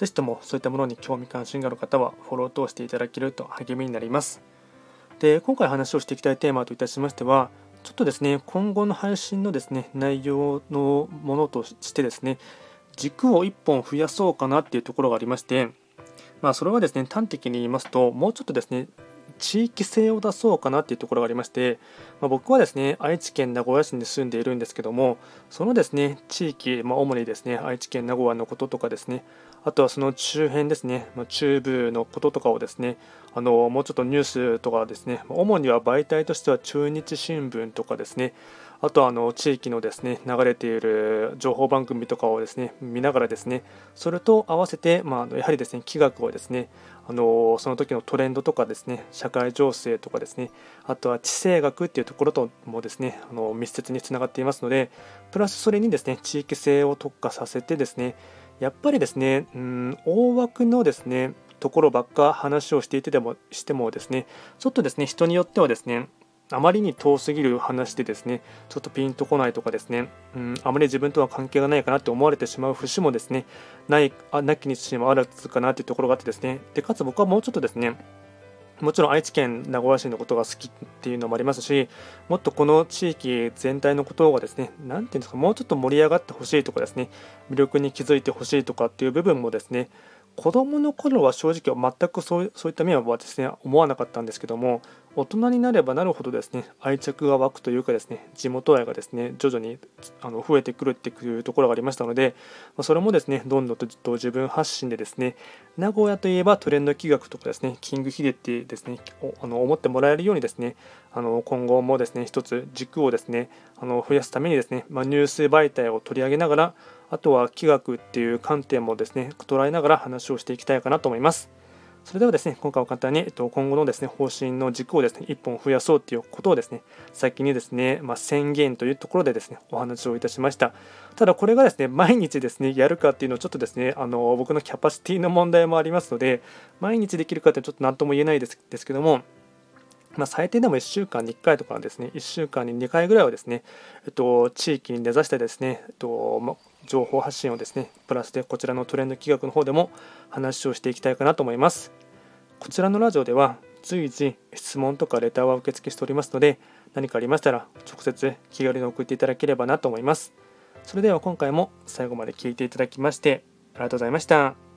ぜひともそういったものに興味関心がある方はフォローとしていただけると励みになります。で、今回話をしていきたいテーマといたしましては、ちょっとですね、今後の配信のですね、内容のものとしてですね、軸を1本増やそうかなっていうところがありまして、まあ、それはですね、端的に言いますと、もうちょっとですね、地域性を出そうかなっていうところがありまして、まあ、僕はですね愛知県名古屋市に住んでいるんですけどもそのですね地域、まあ、主にですね愛知県名古屋のこととかですねあとはその周辺ですね、まあ、中部のこととかをですねあのもうちょっとニュースとかですね主には媒体としては中日新聞とかですねあとはあの地域のですね流れている情報番組とかをですね見ながらですねそれと合わせて、まあ、やはりですね気学をですねあのその時のトレンドとかですね社会情勢とかですねあとは地政学っていうところともですねあの密接につながっていますのでプラスそれにですね地域性を特化させてですねやっぱりですねうん大枠のですねところばっか話をしていてでもしてもですねちょっとですね人によってはですねあまりに遠すぎる話でですね、ちょっとピンとこないとかですね、うん、あまり自分とは関係がないかなって思われてしまう節もですね、ないあなきにしもあらずかなっていうところがあってですね、でかつ僕はもうちょっとですね、もちろん愛知県名古屋市のことが好きっていうのもありますし、もっとこの地域全体のことがですね、何て言うんですか、もうちょっと盛り上がってほしいとかですね、魅力に気づいてほしいとかっていう部分もですね、子どもの頃は正直全くそうそういった面はですね思わなかったんですけども大人になればなるほどですね愛着が湧くというかですね地元愛がですね徐々にあの増えてくるっていうところがありましたのでそれもですねどんどんと自分発信でですね名古屋といえばトレンド企画とかですねキングヒデってですねあの思ってもらえるようにですねあの今後もですね一つ軸をですねあの増やすためにですね、まあ、ニュース媒体を取り上げながらあとは気学っていう観点もですね捉えながら話をしていきたいかなと思います。それではですね、今回は簡単に、えっと、今後のですね、方針の軸をですね、1本増やそうということをですね、先にですね、まあ、宣言というところでですね、お話をいたしました。ただこれがですね、毎日ですね、やるかっていうのはちょっとですね、あの僕のキャパシティの問題もありますので、毎日できるかってちょっと何とも言えないですですけども、まあ、最低でも1週間に1回とかですね、1週間に2回ぐらいはですね、えっと、地域に根ざしてですね、えっとま、情報発信をですね、プラスでこちらのトレンド企画の方でも話をしていきたいかなと思います。こちらのラジオでは随時質問とかレターは受付しておりますので、何かありましたら直接気軽に送っていただければなと思います。それでは今回も最後まで聴いていただきましてありがとうございました。